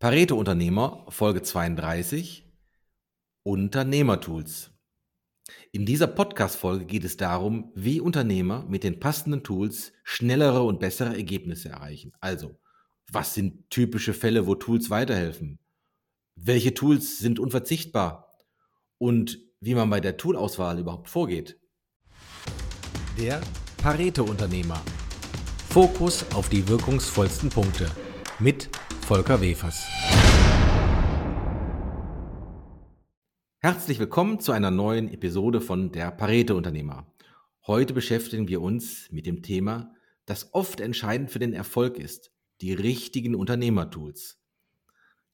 Pareto-Unternehmer, Folge 32, Unternehmertools. In dieser Podcast-Folge geht es darum, wie Unternehmer mit den passenden Tools schnellere und bessere Ergebnisse erreichen. Also, was sind typische Fälle, wo Tools weiterhelfen? Welche Tools sind unverzichtbar? Und wie man bei der Toolauswahl überhaupt vorgeht. Der Pareto-Unternehmer. Fokus auf die wirkungsvollsten Punkte. Mit Volker Wefers. Herzlich willkommen zu einer neuen Episode von der Pareto Unternehmer. Heute beschäftigen wir uns mit dem Thema, das oft entscheidend für den Erfolg ist, die richtigen Unternehmertools.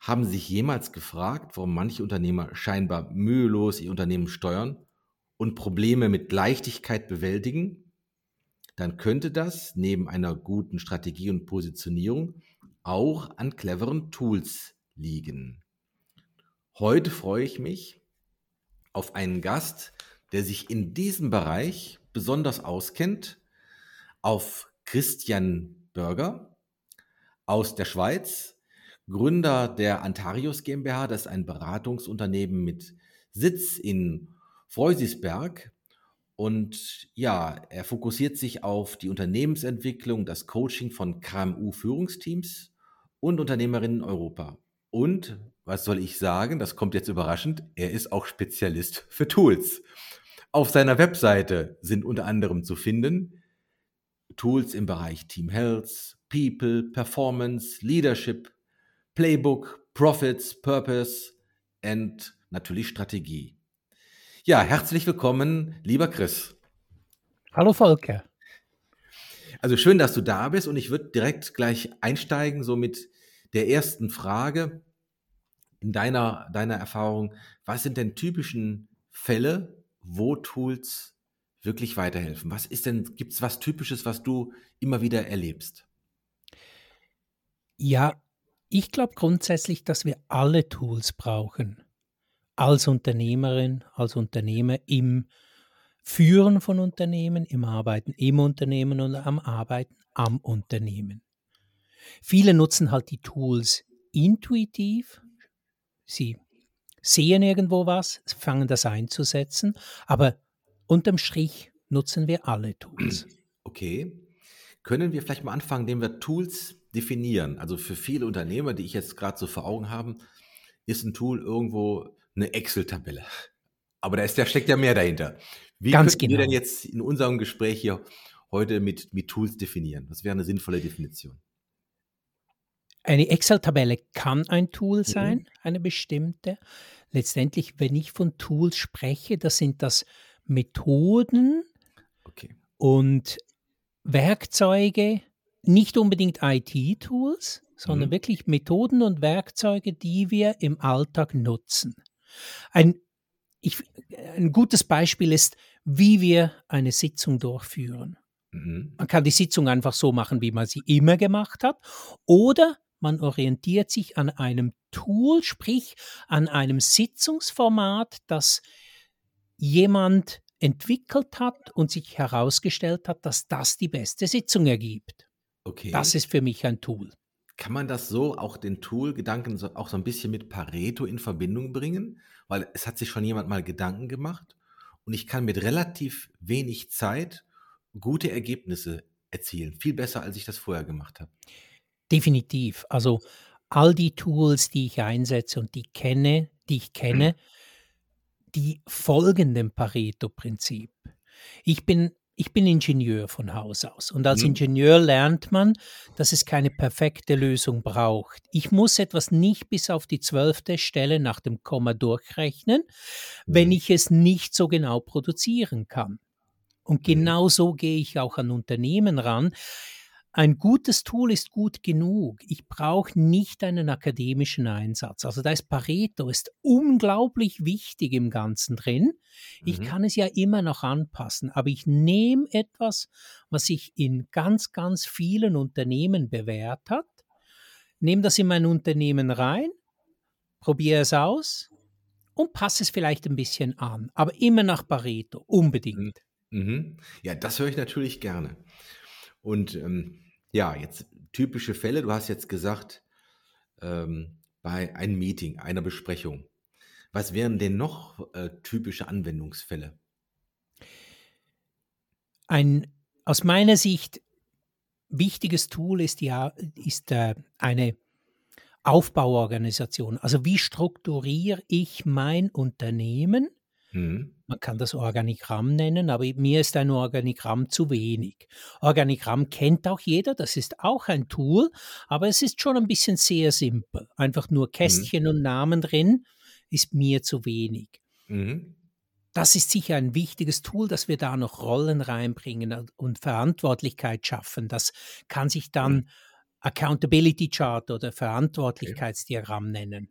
Haben Sie sich jemals gefragt, warum manche Unternehmer scheinbar mühelos ihr Unternehmen steuern und Probleme mit Leichtigkeit bewältigen? Dann könnte das neben einer guten Strategie und Positionierung auch an cleveren Tools liegen. Heute freue ich mich auf einen Gast, der sich in diesem Bereich besonders auskennt, auf Christian Bürger aus der Schweiz, Gründer der Antarius GmbH, das ist ein Beratungsunternehmen mit Sitz in Freusisberg. Und ja, er fokussiert sich auf die Unternehmensentwicklung, das Coaching von KMU-Führungsteams und Unternehmerinnen in Europa. Und was soll ich sagen? Das kommt jetzt überraschend. Er ist auch Spezialist für Tools. Auf seiner Webseite sind unter anderem zu finden Tools im Bereich Team Health, People, Performance, Leadership, Playbook, Profits, Purpose und natürlich Strategie. Ja, herzlich willkommen, lieber Chris. Hallo Volker. Also schön, dass du da bist und ich würde direkt gleich einsteigen, so mit der ersten Frage. In deiner, deiner Erfahrung, was sind denn typischen Fälle, wo Tools wirklich weiterhelfen? Was ist denn, gibt es was Typisches, was du immer wieder erlebst? Ja, ich glaube grundsätzlich, dass wir alle Tools brauchen. Als Unternehmerin, als Unternehmer im Führen von Unternehmen, im Arbeiten im Unternehmen und am Arbeiten am Unternehmen. Viele nutzen halt die Tools intuitiv. Sie sehen irgendwo was, fangen das einzusetzen, aber unterm Strich nutzen wir alle Tools. Okay. Können wir vielleicht mal anfangen, indem wir Tools definieren? Also für viele Unternehmer, die ich jetzt gerade so vor Augen habe, ist ein Tool irgendwo eine Excel-Tabelle. Aber da, ist, da steckt ja mehr dahinter. Wie Ganz genau. wir denn jetzt in unserem Gespräch hier heute mit, mit Tools definieren? Was wäre eine sinnvolle Definition? Eine Excel-Tabelle kann ein Tool mhm. sein, mhm. eine bestimmte. Letztendlich, wenn ich von Tools spreche, das sind das Methoden okay. und Werkzeuge, nicht unbedingt IT-Tools, sondern mhm. wirklich Methoden und Werkzeuge, die wir im Alltag nutzen. Ein, ich, ein gutes Beispiel ist, wie wir eine Sitzung durchführen. Mhm. Man kann die Sitzung einfach so machen, wie man sie immer gemacht hat, oder man orientiert sich an einem Tool, sprich an einem Sitzungsformat, das jemand entwickelt hat und sich herausgestellt hat, dass das die beste Sitzung ergibt. Okay. Das ist für mich ein Tool. Kann man das so, auch den Tool-Gedanken so, auch so ein bisschen mit Pareto in Verbindung bringen? Weil es hat sich schon jemand mal Gedanken gemacht und ich kann mit relativ wenig Zeit gute Ergebnisse erzielen. Viel besser, als ich das vorher gemacht habe. Definitiv. Also all die Tools, die ich einsetze und die kenne, die ich kenne, die folgen dem Pareto-Prinzip. Ich bin, ich bin Ingenieur von Haus aus und als mhm. Ingenieur lernt man, dass es keine perfekte Lösung braucht. Ich muss etwas nicht bis auf die zwölfte Stelle nach dem Komma durchrechnen, wenn mhm. ich es nicht so genau produzieren kann. Und mhm. genau so gehe ich auch an Unternehmen ran. Ein gutes Tool ist gut genug. Ich brauche nicht einen akademischen Einsatz. Also da ist Pareto ist unglaublich wichtig im Ganzen drin. Ich mhm. kann es ja immer noch anpassen, aber ich nehme etwas, was sich in ganz, ganz vielen Unternehmen bewährt hat, nehme das in mein Unternehmen rein, probiere es aus und passe es vielleicht ein bisschen an, aber immer nach Pareto, unbedingt. Mhm. mhm. Ja, das höre ich natürlich gerne. Und ähm, ja, jetzt typische Fälle. Du hast jetzt gesagt, ähm, bei einem Meeting, einer Besprechung. Was wären denn noch äh, typische Anwendungsfälle? Ein aus meiner Sicht wichtiges Tool ist ja ist, äh, eine Aufbauorganisation. Also wie strukturiere ich mein Unternehmen? Mhm. Man kann das Organigramm nennen, aber mir ist ein Organigramm zu wenig. Organigramm kennt auch jeder, das ist auch ein Tool, aber es ist schon ein bisschen sehr simpel. Einfach nur Mhm. Kästchen und Namen drin ist mir zu wenig. Mhm. Das ist sicher ein wichtiges Tool, dass wir da noch Rollen reinbringen und- und Verantwortlichkeit schaffen. Das kann sich dann Accountability Chart oder Verantwortlichkeitsdiagramm nennen.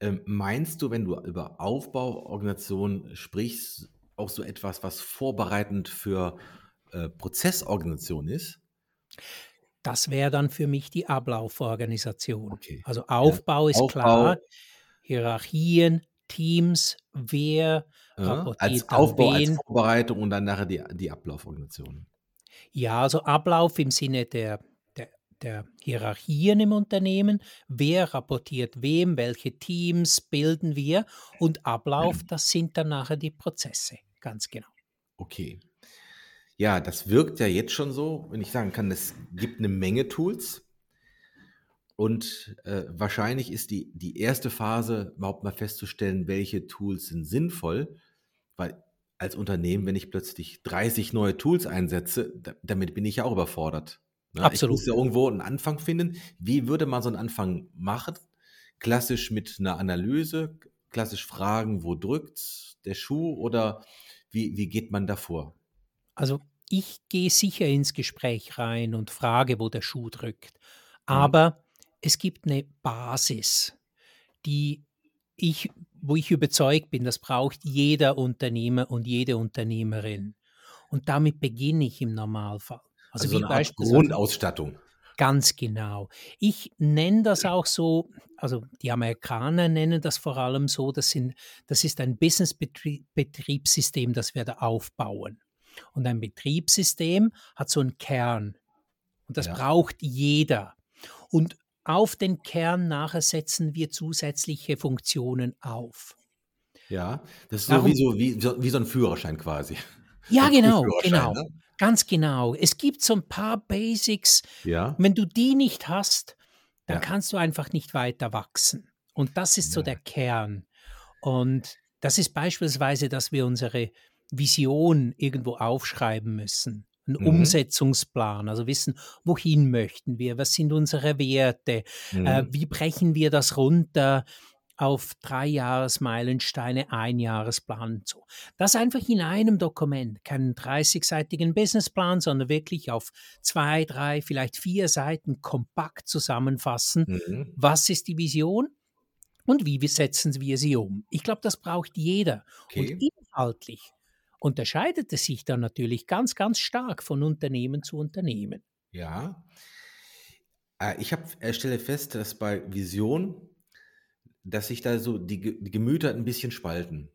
Ähm, meinst du, wenn du über Aufbauorganisation sprichst, auch so etwas, was vorbereitend für äh, Prozessorganisation ist? Das wäre dann für mich die Ablauforganisation. Okay. Also Aufbau ist Aufbau. klar, Hierarchien, Teams, wer Äh, rapportiert als Aufbau, als wen. Vorbereitung und dann nachher die, die Ablauforganisation. Ja, also Ablauf im Sinne der, der, Hierarchien im Unternehmen. Wer rapportiert wem, welche Teams bilden wir und Ablauf, das sind dann nachher die Prozesse. Ganz genau. Okay. Ja, das wirkt ja jetzt schon so, wenn ich sagen kann, es gibt eine Menge Tools. Und äh, wahrscheinlich ist die, die erste Phase überhaupt mal festzustellen, welche Tools sind sinnvoll. Weil als Unternehmen, wenn ich plötzlich 30 neue Tools einsetze, da, damit bin ich ja auch überfordert. Ne? Absolut. Ich muss ja irgendwo einen Anfang finden. Wie würde man so einen Anfang machen? Klassisch mit einer Analyse, klassisch fragen, wo drückt der Schuh oder wie, wie geht man davor? Also ich gehe sicher ins Gespräch rein und frage, wo der Schuh drückt. Mhm. Aber es gibt eine Basis, die ich, wo ich überzeugt bin, das braucht jeder Unternehmer und jede Unternehmerin. Und damit beginne ich im Normalfall. Also, Also, so wie eine Art Grundausstattung. ganz genau. Ich nenne das auch so, also die Amerikaner nennen das vor allem so, das, sind, das ist ein Business-Betriebssystem, das wir da aufbauen. Und ein Betriebssystem hat so einen Kern. Und das Ja. braucht jeder. Und auf den Kern nachher setzen wir zusätzliche Funktionen auf. Ja, das ist so Darum- wie, so, wie, so- wie so ein Führerschein quasi. Ja, genau, genau. ne? Ganz genau. Es gibt so ein paar Basics, Ja, Wenn du die nicht hast, dann Ja. kannst du einfach nicht weiter wachsen. Und das ist so Ja. der Kern. Und das ist beispielsweise, dass wir unsere Vision irgendwo aufschreiben müssen. Ein Mhm. Umsetzungsplan, also wissen, wohin möchten wir, was sind unsere Werte, mhm. äh, wie brechen wir das runter auf drei Jahresmeilensteine, ein Jahresplan und so. Das einfach in einem Dokument, keinen 30-seitigen Businessplan, sondern wirklich auf zwei, drei, vielleicht vier Seiten kompakt zusammenfassen. mhm. Was ist die Vision und wie setzen wir sie um? Ich glaube, das braucht jeder. Okay. Und inhaltlich unterscheidet es sich dann natürlich ganz, ganz stark von Unternehmen zu Unternehmen. Ja. Äh, Ich hab, äh, stelle fest, dass bei Vision, dass sich da so die, die Gemüter ein bisschen spalten.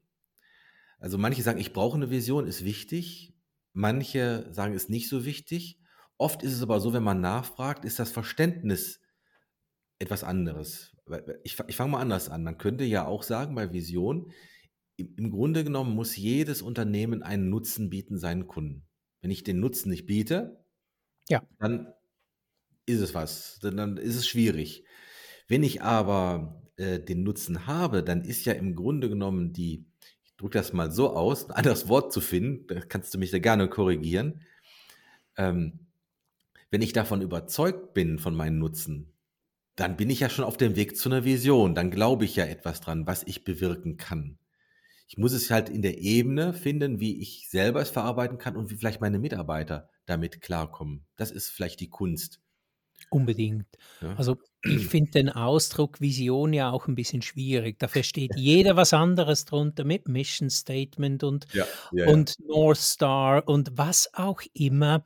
Also manche sagen, ich brauche eine Vision, ist wichtig. Manche sagen, ist nicht so wichtig. Oft ist es aber so, wenn man nachfragt, ist das Verständnis etwas anderes. Ich, ich fange mal anders an. Man könnte ja auch sagen, bei Vision, im, Grunde genommen muss jedes Unternehmen einen Nutzen bieten seinen Kunden. Wenn ich den Nutzen nicht biete, Ja. dann ist es was, dann ist es schwierig. Wenn ich aber äh, den Nutzen habe, dann ist ja im Grunde genommen die, ich drücke das mal so aus, ein anderes Wort zu finden, da kannst du mich da gerne korrigieren. Ähm, wenn ich davon überzeugt bin, von meinem Nutzen, dann bin ich ja schon auf dem Weg zu einer Vision. Dann glaube ich ja etwas dran, was ich bewirken kann. Ich muss es halt in der Ebene finden, wie ich selber es verarbeiten kann und wie vielleicht meine Mitarbeiter damit klarkommen. Das ist vielleicht die Kunst. Unbedingt. Ja? Also ich finde den Ausdruck Vision ja auch ein bisschen schwierig. Da versteht jeder was anderes drunter mit Mission Statement und, ja, ja, und North Star und was auch immer.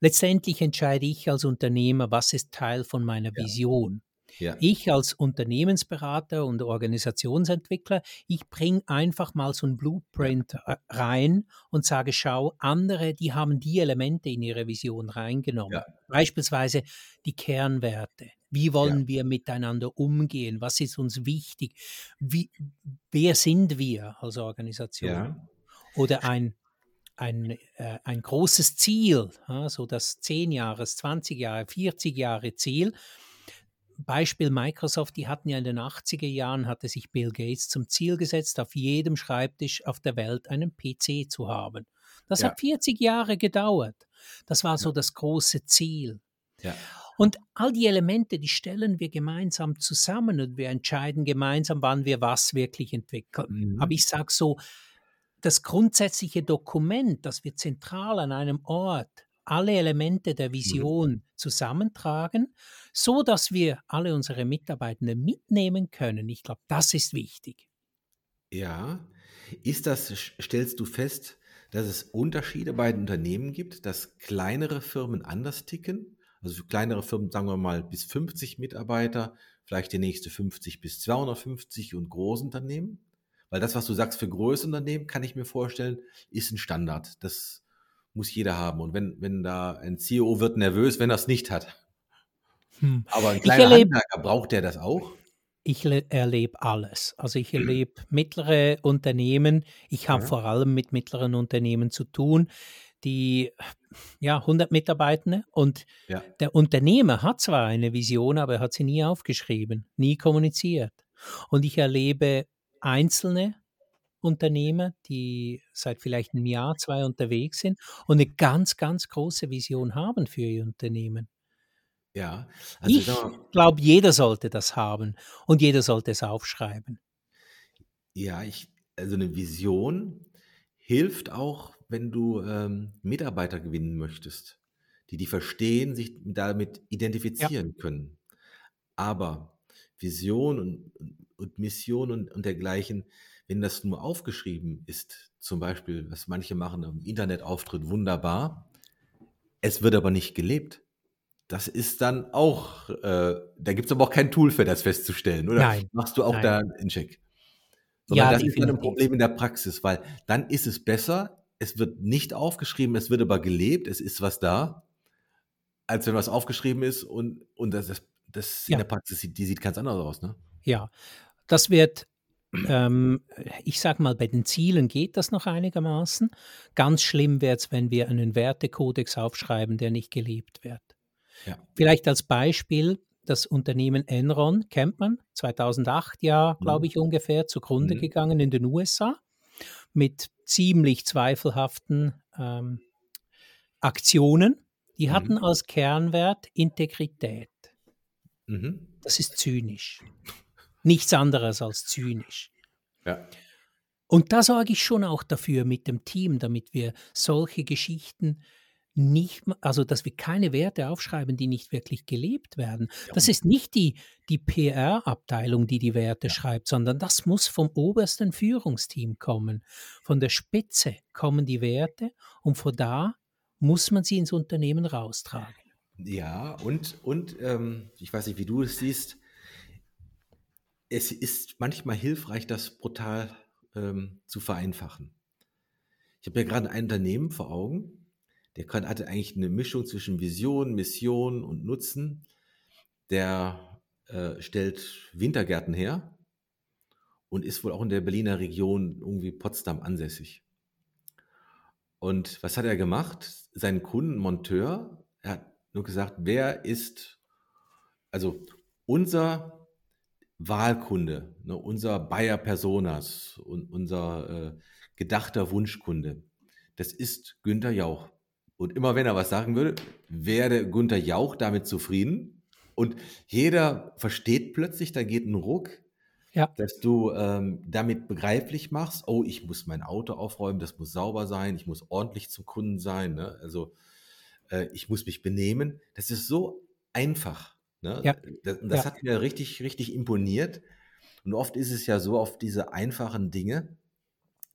Letztendlich entscheide ich als Unternehmer, was ist Teil von meiner. Vision. Ja. Ich als Unternehmensberater und Organisationsentwickler, ich bringe einfach mal so ein Blueprint äh, rein und sage, schau, andere, die haben die Elemente in ihre Vision reingenommen. Ja. Beispielsweise die Kernwerte. Wie Ja. wollen wir miteinander umgehen? Was ist uns wichtig? Wie, wer sind wir als Organisation? Ja. Oder ein, ein, äh, ein großes Ziel, ja, so das 10 Jahres, 20 Jahre, 40 Jahre Ziel. Beispiel Microsoft, die hatten ja in den 80er Jahren, hatte sich Bill Gates zum Ziel gesetzt, auf jedem Schreibtisch auf der Welt einen PC zu haben. Das Ja. hat 40 Jahre gedauert. Das war so Ja. das große Ziel. Ja. Und all die Elemente, die stellen wir gemeinsam zusammen und wir entscheiden gemeinsam, wann wir was wirklich entwickeln. Aber Mhm. ich sage so, das grundsätzliche Dokument, das wir zentral an einem Ort alle Elemente der Mhm. Zusammentragen, so dass wir alle unsere Mitarbeitenden mitnehmen können. Ich glaube, das ist wichtig. Ja. Ist das, stellst du fest, dass es Unterschiede bei den Unternehmen gibt, dass kleinere Firmen anders ticken? Also kleinere Firmen, sagen wir mal, bis 50 Mitarbeiter, vielleicht die nächste 50 bis 250 und Großunternehmen? Weil das, was du sagst, für größere Unternehmen, kann ich mir vorstellen, ist ein Standard. Das muss jeder haben. Und wenn, wenn da ein CEO wird nervös, wenn er es nicht hat. Hm. Aber ein Ich kleiner erlebe, Handwerker, braucht der das auch? ich le- erlebe alles. Also ich erlebe mittlere Unternehmen. Ich habe Ja. vor allem mit mittleren Unternehmen zu tun, die ja 100 Mitarbeitende und Ja. der Unternehmer hat zwar eine Vision, aber er hat sie nie aufgeschrieben, nie kommuniziert. Und ich erlebe einzelne Unternehmer, die seit vielleicht einem Jahr, zwei unterwegs sind und eine ganz, ganz große Vision haben für ihr Unternehmen. Ja. Also ich glaube, jeder sollte das haben und jeder sollte es aufschreiben. Ja, ich, also eine Vision hilft auch, wenn du ähm, Mitarbeiter gewinnen möchtest, die die verstehen, sich damit Ja, identifizieren können. Aber Vision und, und, und Mission und, und dergleichen, wenn das nur aufgeschrieben ist, zum Beispiel, was manche machen im Internetauftritt, wunderbar, es wird aber nicht gelebt. Das ist dann auch, äh, da gibt es aber auch kein Tool für das festzustellen, oder nein, machst du auch nein. da einen Check? Sondern Ja, das ist dann ein. Problem in der Praxis, weil dann ist es besser, es wird nicht aufgeschrieben, es wird aber gelebt, es ist was da, als wenn was aufgeschrieben ist und, und das, das, das in Ja, der Praxis, sieht- die sieht ganz anders aus, ne? ja. Das wird, ähm, ich sage mal, bei den Zielen geht das noch einigermaßen. Ganz schlimm wird es, wenn wir einen Wertekodex aufschreiben, der nicht gelebt wird. Ja. Vielleicht als Beispiel, das Unternehmen Enron kennt man, 2008 ja, glaube Mhm. ich, ungefähr zugrunde Mhm. gegangen in den USA mit ziemlich zweifelhaften ähm, Aktionen. Die hatten Mhm. als Kernwert Integrität. Mhm. Das ist zynisch. Nichts anderes als zynisch. Ja. Und da sorge ich schon auch dafür mit dem Team, damit wir solche Geschichten nicht, also dass wir keine Werte aufschreiben, die nicht wirklich gelebt werden. Ja, Das ist nicht die, die PR-Abteilung, die die Werte ja. schreibt, sondern das muss vom obersten Führungsteam kommen. Von der Spitze kommen die Werte und von da muss man sie ins Unternehmen raustragen. Ja, und, und ähm, ich weiß nicht, wie du es siehst, es ist manchmal hilfreich, das brutal ähm, zu vereinfachen. Ich habe ja gerade ein Unternehmen vor Augen, der kann, hatte eigentlich eine Mischung zwischen Vision, Mission und Nutzen. Der äh, stellt Wintergärten her und ist wohl auch in der Berliner Region, irgendwie Potsdam ansässig. Und was hat er gemacht? Seinen Kunden, Monteur, er hat nur gesagt, wer ist, also unser Wahlkunde, ne, unser Bayer Personas und unser äh, gedachter Wunschkunde, das ist Günther Jauch. Und immer wenn er was sagen würde, wäre Günther Jauch damit zufrieden. Und jeder versteht plötzlich, da geht ein Ruck, Ja, dass du ähm, damit begreiflich machst, oh, ich muss mein Auto aufräumen, das muss sauber sein, ich muss ordentlich zum Kunden sein, ne? also äh, ich muss mich benehmen. Das ist so einfach. Ne? ja, Das, das ja, hat mir richtig, richtig imponiert. Und oft ist es ja so, auf diese einfachen Dinge,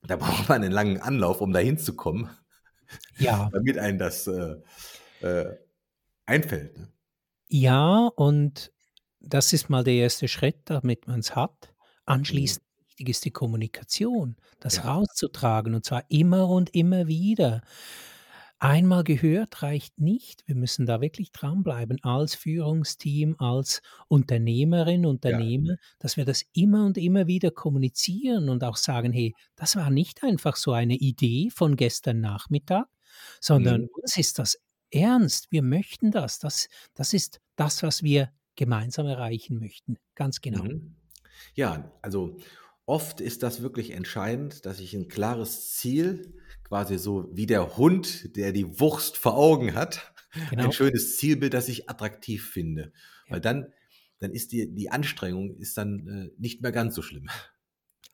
da braucht man einen langen Anlauf, um da hinzukommen, ja. damit einem das äh, äh, einfällt. Ne? Ja, und das ist mal der erste Schritt, damit man es hat. Mhm. Anschließend wichtig ist die Kommunikation, das Ja, rauszutragen und zwar immer und immer wieder. Einmal gehört reicht nicht. Wir müssen da wirklich dranbleiben als Führungsteam, als Unternehmerin, Unternehmer, ja. dass wir das immer und immer wieder kommunizieren und auch sagen, hey, das war nicht einfach so eine Idee von gestern Nachmittag, sondern mhm. uns ist das ernst. Wir möchten das. Das, das ist das, was wir gemeinsam erreichen möchten. Ganz genau. Mhm. Ja, also oft ist das wirklich entscheidend, dass ich ein klares Ziel quasi so wie der Hund, der die Wurst vor Augen hat, genau. ein schönes Zielbild, das ich attraktiv finde. Ja. Weil dann, dann ist die, die Anstrengung ist dann äh, nicht mehr ganz so schlimm.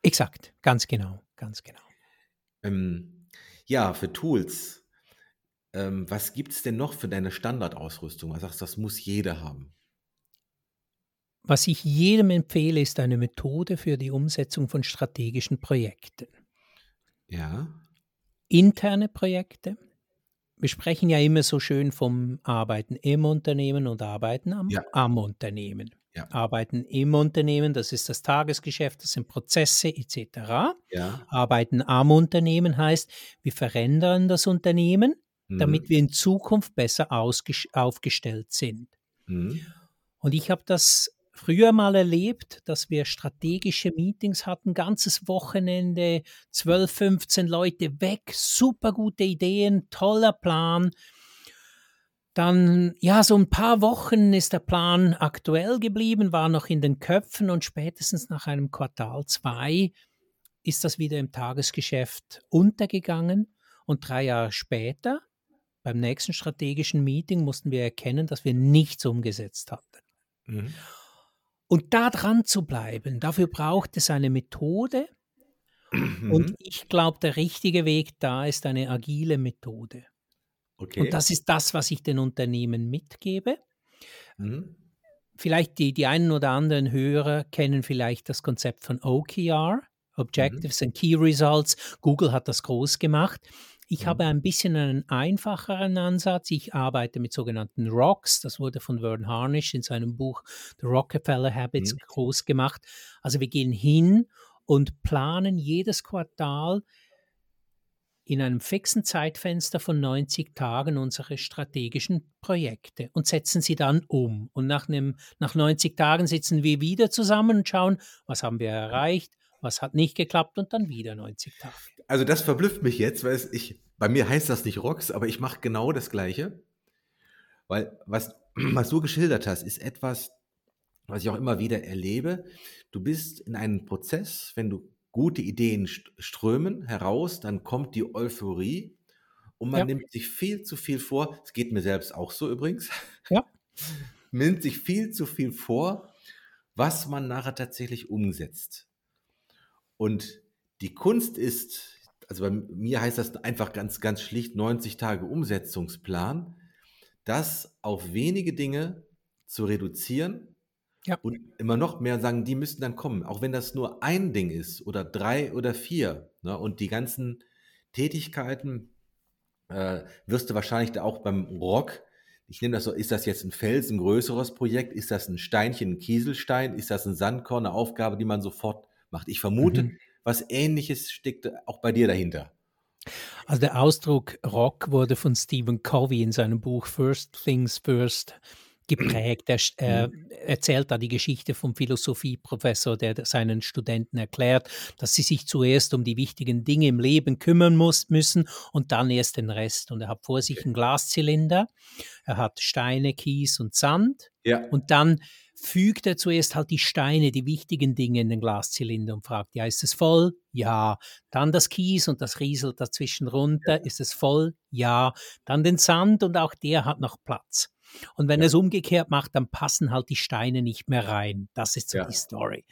Exakt, ganz genau, ganz genau. Ähm, ja, für Tools. Ähm, was gibt es denn noch für deine Standardausrüstung? Was sagst das muss jeder haben? Was ich jedem empfehle, ist eine Methode für die Umsetzung von strategischen Projekten. Ja interne Projekte. Wir sprechen ja immer so schön vom Arbeiten im Unternehmen und Arbeiten am, ja. am Unternehmen. Ja. Arbeiten im Unternehmen, das ist das Tagesgeschäft, das sind Prozesse etc. Ja. Arbeiten am Unternehmen heißt, wir verändern das Unternehmen, mhm. damit wir in Zukunft besser aufgestellt sind. Mhm. Und ich habe das früher mal erlebt, dass wir strategische Meetings hatten, ganzes Wochenende, 12, 15 Leute weg, super gute Ideen, toller Plan. Dann, ja, so ein paar Wochen ist der Plan aktuell geblieben, war noch in den Köpfen und spätestens nach einem Quartal zwei ist das wieder im Tagesgeschäft untergegangen. Und drei Jahre später, beim nächsten strategischen Meeting, mussten wir erkennen, dass wir nichts umgesetzt hatten. Mhm. Und da dran zu bleiben, dafür braucht es eine Methode. Mhm. Und ich glaube, der richtige Weg da ist eine agile Methode. Okay. Und das ist das, was ich den Unternehmen mitgebe. Mhm. Vielleicht die, die einen oder anderen Hörer kennen vielleicht das Konzept von OKR, Objectives mhm. and Key Results. Google hat das groß gemacht. Ich mhm. habe ein bisschen einen einfacheren Ansatz. Ich arbeite mit sogenannten Rocks. Das wurde von Vern Harnish in seinem Buch The Rockefeller Habits mhm. groß gemacht. Also wir gehen hin und planen jedes Quartal in einem fixen Zeitfenster von 90 Tagen unsere strategischen Projekte und setzen sie dann um. Und nach, einem, nach 90 Tagen sitzen wir wieder zusammen und schauen, was haben wir erreicht, was hat nicht geklappt und dann wieder 90 Tage. Also das verblüfft mich jetzt, weil ich, bei mir heißt das nicht Rocks, aber ich mache genau das Gleiche. Weil was, was du geschildert hast, ist etwas, was ich auch immer wieder erlebe. Du bist in einem Prozess, wenn du gute Ideen strömen heraus, dann kommt die Euphorie und man ja. nimmt sich viel zu viel vor. Es geht mir selbst auch so übrigens. Ja. man nimmt sich viel zu viel vor, was man nachher tatsächlich umsetzt. Und die Kunst ist, also bei mir heißt das einfach ganz, ganz schlicht 90 Tage Umsetzungsplan, das auf wenige Dinge zu reduzieren ja. und immer noch mehr sagen, die müssten dann kommen, auch wenn das nur ein Ding ist oder drei oder vier. Ne? Und die ganzen Tätigkeiten äh, wirst du wahrscheinlich auch beim Rock, ich nehme das so, ist das jetzt ein Fels, ein größeres Projekt, ist das ein Steinchen, ein Kieselstein, ist das ein Sandkorn, eine Aufgabe, die man sofort macht. Ich vermute, mhm. Was Ähnliches steckt auch bei dir dahinter. Also der Ausdruck Rock wurde von Stephen Covey in seinem Buch First Things First geprägt. Er äh, erzählt da die Geschichte vom Philosophieprofessor, der seinen Studenten erklärt, dass sie sich zuerst um die wichtigen Dinge im Leben kümmern muss, müssen und dann erst den Rest. Und er hat vor sich einen Glaszylinder, er hat Steine, Kies und Sand ja. und dann fügt er zuerst halt die Steine, die wichtigen Dinge in den Glaszylinder und fragt, ja, ist es voll? Ja. Dann das Kies und das rieselt dazwischen runter. Ja. Ist es voll? Ja. Dann den Sand und auch der hat noch Platz. Und wenn ja. er es umgekehrt macht, dann passen halt die Steine nicht mehr rein. Das ist so ja. die Story.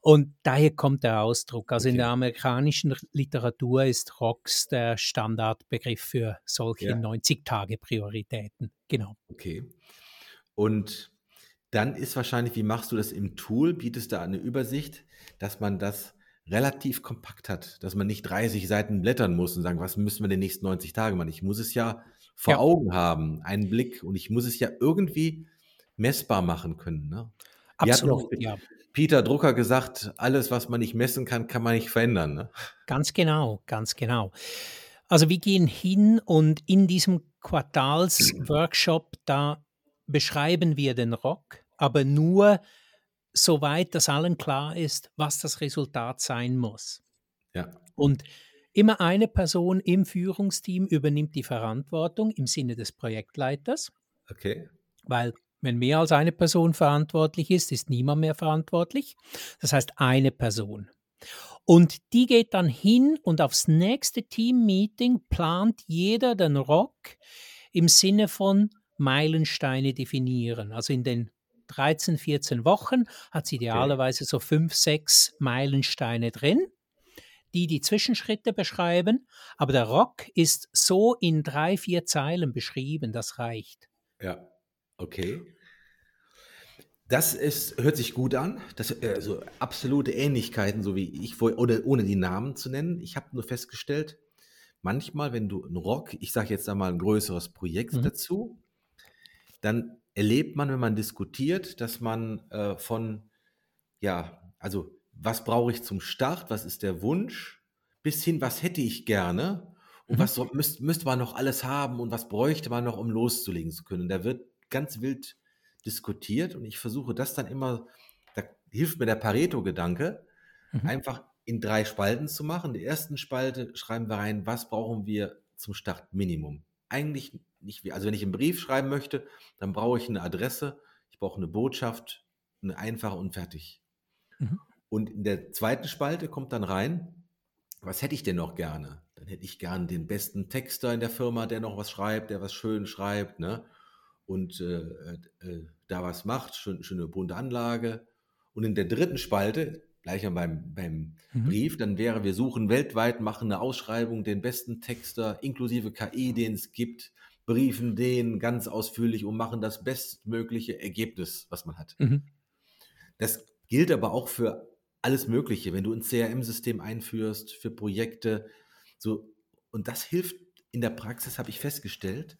Und daher kommt der Ausdruck. Also okay. in der amerikanischen Literatur ist Rocks der Standardbegriff für solche ja. 90-Tage-Prioritäten. Genau. Okay. Und dann ist wahrscheinlich, wie machst du das im Tool? Bietest du eine Übersicht, dass man das relativ kompakt hat, dass man nicht 30 Seiten blättern muss und sagen, was müssen wir in den nächsten 90 Tagen machen? Ich muss es ja vor ja. Augen haben, einen Blick und ich muss es ja irgendwie messbar machen können. Ne? Absolut, ja. Peter Drucker gesagt, alles, was man nicht messen kann, kann man nicht verändern. Ne? Ganz genau, ganz genau. Also wir gehen hin und in diesem Quartalsworkshop, da beschreiben wir den Rock, aber nur soweit das allen klar ist, was das Resultat sein muss. Ja. Und immer eine Person im Führungsteam übernimmt die Verantwortung im Sinne des Projektleiters. Okay. Weil wenn mehr als eine Person verantwortlich ist, ist niemand mehr verantwortlich. Das heißt eine Person. Und die geht dann hin und aufs nächste Team-Meeting plant jeder den Rock im Sinne von Meilensteine definieren. Also in den 13, 14 Wochen hat sie idealerweise so fünf, sechs Meilensteine drin, die die Zwischenschritte beschreiben. Aber der Rock ist so in drei, vier Zeilen beschrieben, das reicht. Ja, okay. Das ist, hört sich gut an. Das, also absolute Ähnlichkeiten, so wie ich vorher, oder ohne die Namen zu nennen. Ich habe nur festgestellt, manchmal, wenn du einen Rock, ich sage jetzt einmal ein größeres Projekt mhm. dazu, dann erlebt man, wenn man diskutiert, dass man äh, von, ja, also was brauche ich zum Start, was ist der Wunsch, bis hin, was hätte ich gerne und mhm. was so, müsst, müsste man noch alles haben und was bräuchte man noch, um loszulegen zu können. Da wird ganz wild diskutiert und ich versuche das dann immer, da hilft mir der Pareto-Gedanke, mhm. einfach in drei Spalten zu machen. In der ersten Spalte schreiben wir rein, was brauchen wir zum Start Minimum. Eigentlich nicht, wie, also wenn ich einen Brief schreiben möchte, dann brauche ich eine Adresse, ich brauche eine Botschaft, eine einfache und fertig. Mhm. Und in der zweiten Spalte kommt dann rein, was hätte ich denn noch gerne? Dann hätte ich gerne den besten Texter in der Firma, der noch was schreibt, der was schön schreibt, ne? Und äh, äh, da was macht, schön, schöne bunte Anlage. Und in der dritten Spalte, gleich beim, beim mhm. Brief, dann wäre, wir suchen weltweit, machen eine Ausschreibung, den besten Texter inklusive KI, den es gibt, briefen den ganz ausführlich und machen das bestmögliche Ergebnis, was man hat. Mhm. Das gilt aber auch für alles Mögliche, wenn du ein CRM-System einführst, für Projekte, so, und das hilft in der Praxis, habe ich festgestellt,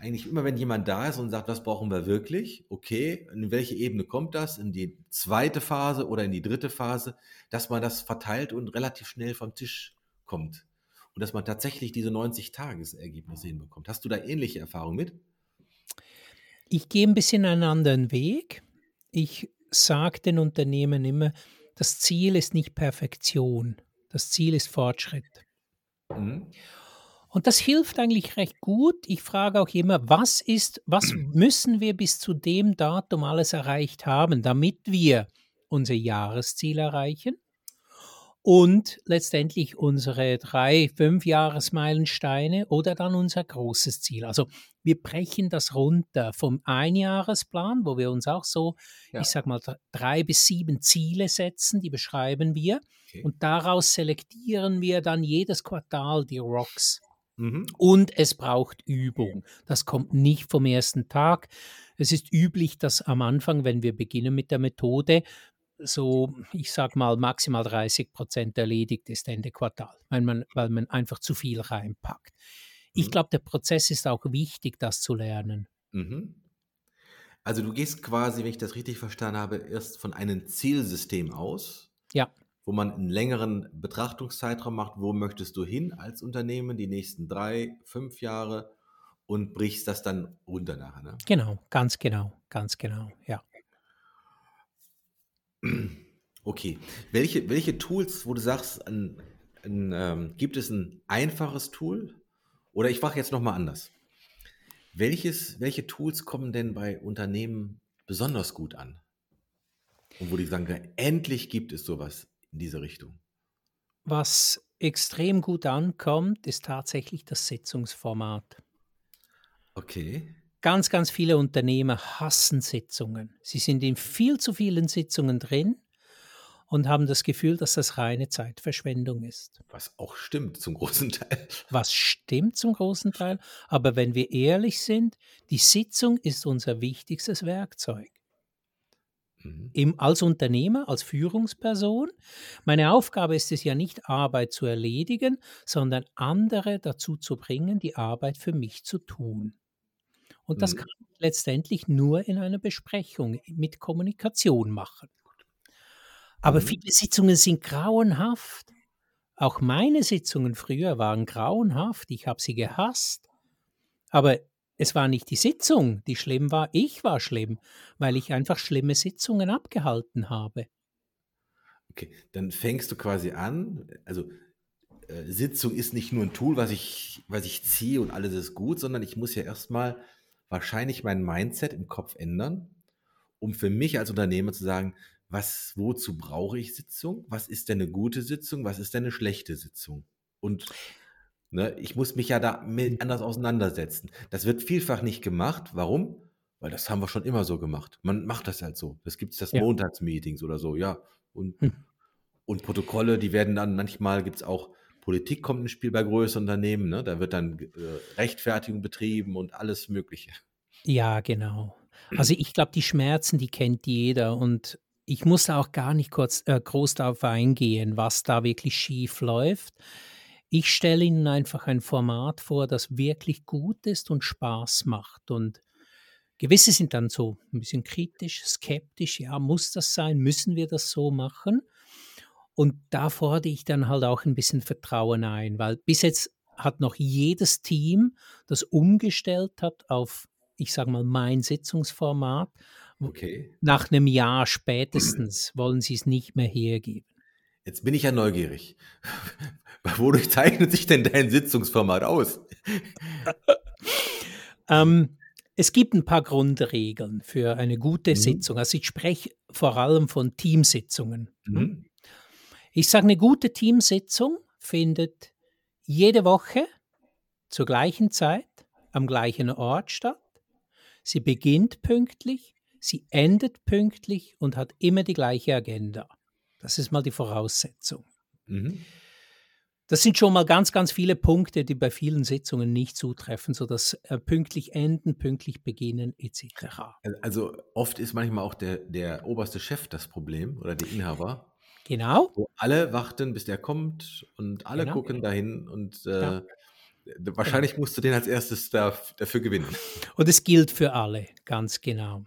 eigentlich immer, wenn jemand da ist und sagt, was brauchen wir wirklich, okay, in welche Ebene kommt das, in die zweite Phase oder in die dritte Phase, dass man das verteilt und relativ schnell vom Tisch kommt. Und dass man tatsächlich diese 90-Tages-Ergebnisse hinbekommt. Hast du da ähnliche Erfahrungen mit? Ich gehe ein bisschen einen anderen Weg. Ich sage den Unternehmen immer, das Ziel ist nicht Perfektion, das Ziel ist Fortschritt. Mhm. Und das hilft eigentlich recht gut. Ich frage auch immer, was ist, was müssen wir bis zu dem Datum alles erreicht haben, damit wir unser Jahresziel erreichen und letztendlich unsere drei, fünf Jahresmeilensteine oder dann unser großes Ziel. Also wir brechen das runter vom Einjahresplan, wo wir uns auch so, ja. ich sag mal, drei bis sieben Ziele setzen, die beschreiben wir. Okay. Und daraus selektieren wir dann jedes Quartal die Rocks. Mhm. Und es braucht Übung. Das kommt nicht vom ersten Tag. Es ist üblich, dass am Anfang, wenn wir beginnen mit der Methode, so, ich sag mal, maximal 30 Prozent erledigt ist Ende Quartal, weil man, weil man einfach zu viel reinpackt. Ich mhm. glaube, der Prozess ist auch wichtig, das zu lernen. Mhm. Also du gehst quasi, wenn ich das richtig verstanden habe, erst von einem Zielsystem aus. Ja wo man einen längeren Betrachtungszeitraum macht, wo möchtest du hin als Unternehmen die nächsten drei, fünf Jahre und brichst das dann runter nachher. Ne? Genau, ganz genau, ganz genau, ja. Okay, welche, welche Tools, wo du sagst, ein, ein, ähm, gibt es ein einfaches Tool? Oder ich frage jetzt nochmal anders. Welches, welche Tools kommen denn bei Unternehmen besonders gut an? Und wo die sagen, endlich gibt es sowas in diese Richtung? Was extrem gut ankommt, ist tatsächlich das Sitzungsformat. Okay. Ganz, ganz viele Unternehmer hassen Sitzungen. Sie sind in viel zu vielen Sitzungen drin und haben das Gefühl, dass das reine Zeitverschwendung ist. Was auch stimmt zum großen Teil. Was stimmt zum großen Teil. Aber wenn wir ehrlich sind, die Sitzung ist unser wichtigstes Werkzeug. Mhm. Im, als Unternehmer, als Führungsperson. Meine Aufgabe ist es ja nicht, Arbeit zu erledigen, sondern andere dazu zu bringen, die Arbeit für mich zu tun. Und das mhm. kann ich letztendlich nur in einer Besprechung mit Kommunikation machen. Aber mhm. viele Sitzungen sind grauenhaft. Auch meine Sitzungen früher waren grauenhaft, ich habe sie gehasst. Aber es war nicht die Sitzung, die schlimm war, ich war schlimm, weil ich einfach schlimme Sitzungen abgehalten habe. Okay, dann fängst du quasi an, also äh, Sitzung ist nicht nur ein Tool, was ich, was ich ziehe und alles ist gut, sondern ich muss ja erstmal wahrscheinlich mein Mindset im Kopf ändern, um für mich als Unternehmer zu sagen, was, wozu brauche ich Sitzung? Was ist denn eine gute Sitzung? Was ist denn eine schlechte Sitzung? Und ne, ich muss mich ja da mit anders auseinandersetzen. Das wird vielfach nicht gemacht. Warum? Weil das haben wir schon immer so gemacht. Man macht das halt so. Das gibt es das Ja. Montagsmeetings oder so, ja. Und, Hm. und Protokolle, die werden dann manchmal gibt es auch Politik kommt ins Spiel bei größeren Unternehmen, ne? Da wird dann äh, Rechtfertigung betrieben und alles Mögliche. Ja, genau. Also ich glaube, die Schmerzen, die kennt jeder und ich muss da auch gar nicht kurz äh, groß darauf eingehen, was da wirklich schief läuft. Ich stelle Ihnen einfach ein Format vor, das wirklich gut ist und Spaß macht. Und gewisse sind dann so ein bisschen kritisch, skeptisch. Ja, muss das sein? Müssen wir das so machen? Und da fordere ich dann halt auch ein bisschen Vertrauen ein, weil bis jetzt hat noch jedes Team, das umgestellt hat auf, ich sage mal, mein Sitzungsformat, Okay. nach einem Jahr spätestens wollen sie es nicht mehr hergeben. Jetzt bin ich ja neugierig. Wodurch zeichnet sich denn dein Sitzungsformat aus? Ähm, es gibt ein paar Grundregeln für eine gute Mhm. Sitzung. Also ich spreche vor allem von Teamsitzungen. hm? Mhm. Ich sage, eine gute Teamsitzung findet jede Woche zur gleichen Zeit am gleichen Ort statt. Sie beginnt pünktlich, sie endet pünktlich und hat immer die gleiche Agenda. Das ist mal die Voraussetzung. Mhm. Das sind schon mal ganz, ganz viele Punkte, die bei vielen Sitzungen nicht zutreffen, sodass äh, pünktlich enden, pünktlich beginnen etc. Also oft ist manchmal auch der, der oberste Chef das Problem oder der Inhaber, Genau. wo alle warten, bis der kommt und alle Genau. gucken dahin und äh, Ja. wahrscheinlich musst du den als erstes da, dafür gewinnen. Und es gilt für alle, ganz genau.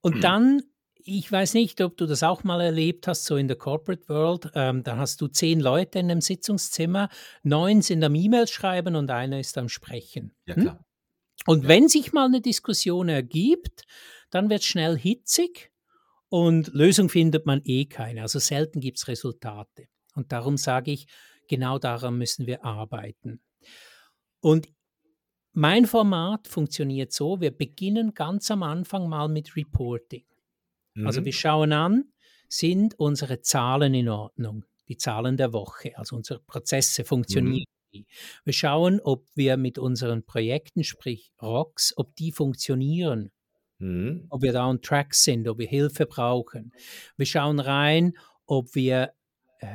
Und dann, ich weiß nicht, ob du das auch mal erlebt hast, so in der Corporate World, ähm, da hast du zehn Leute in einem Sitzungszimmer, neun sind am E-Mail schreiben und einer ist am Sprechen. Ja, Hm? klar. Und Ja. wenn sich mal eine Diskussion ergibt, dann wird es schnell hitzig und Lösung findet man eh keine. Also selten gibt es Resultate. Und darum sage ich, genau daran müssen wir arbeiten. Und mein Format funktioniert so, wir beginnen ganz am Anfang mal mit Reporting. Also Mhm. wir schauen an, sind unsere Zahlen in Ordnung, die Zahlen der Woche, also unsere Prozesse funktionieren. die. Wir schauen, ob wir mit unseren Projekten, sprich ROCs, ob die funktionieren, Mhm. ob wir da on track sind, ob wir Hilfe brauchen. Wir schauen rein, ob wir äh,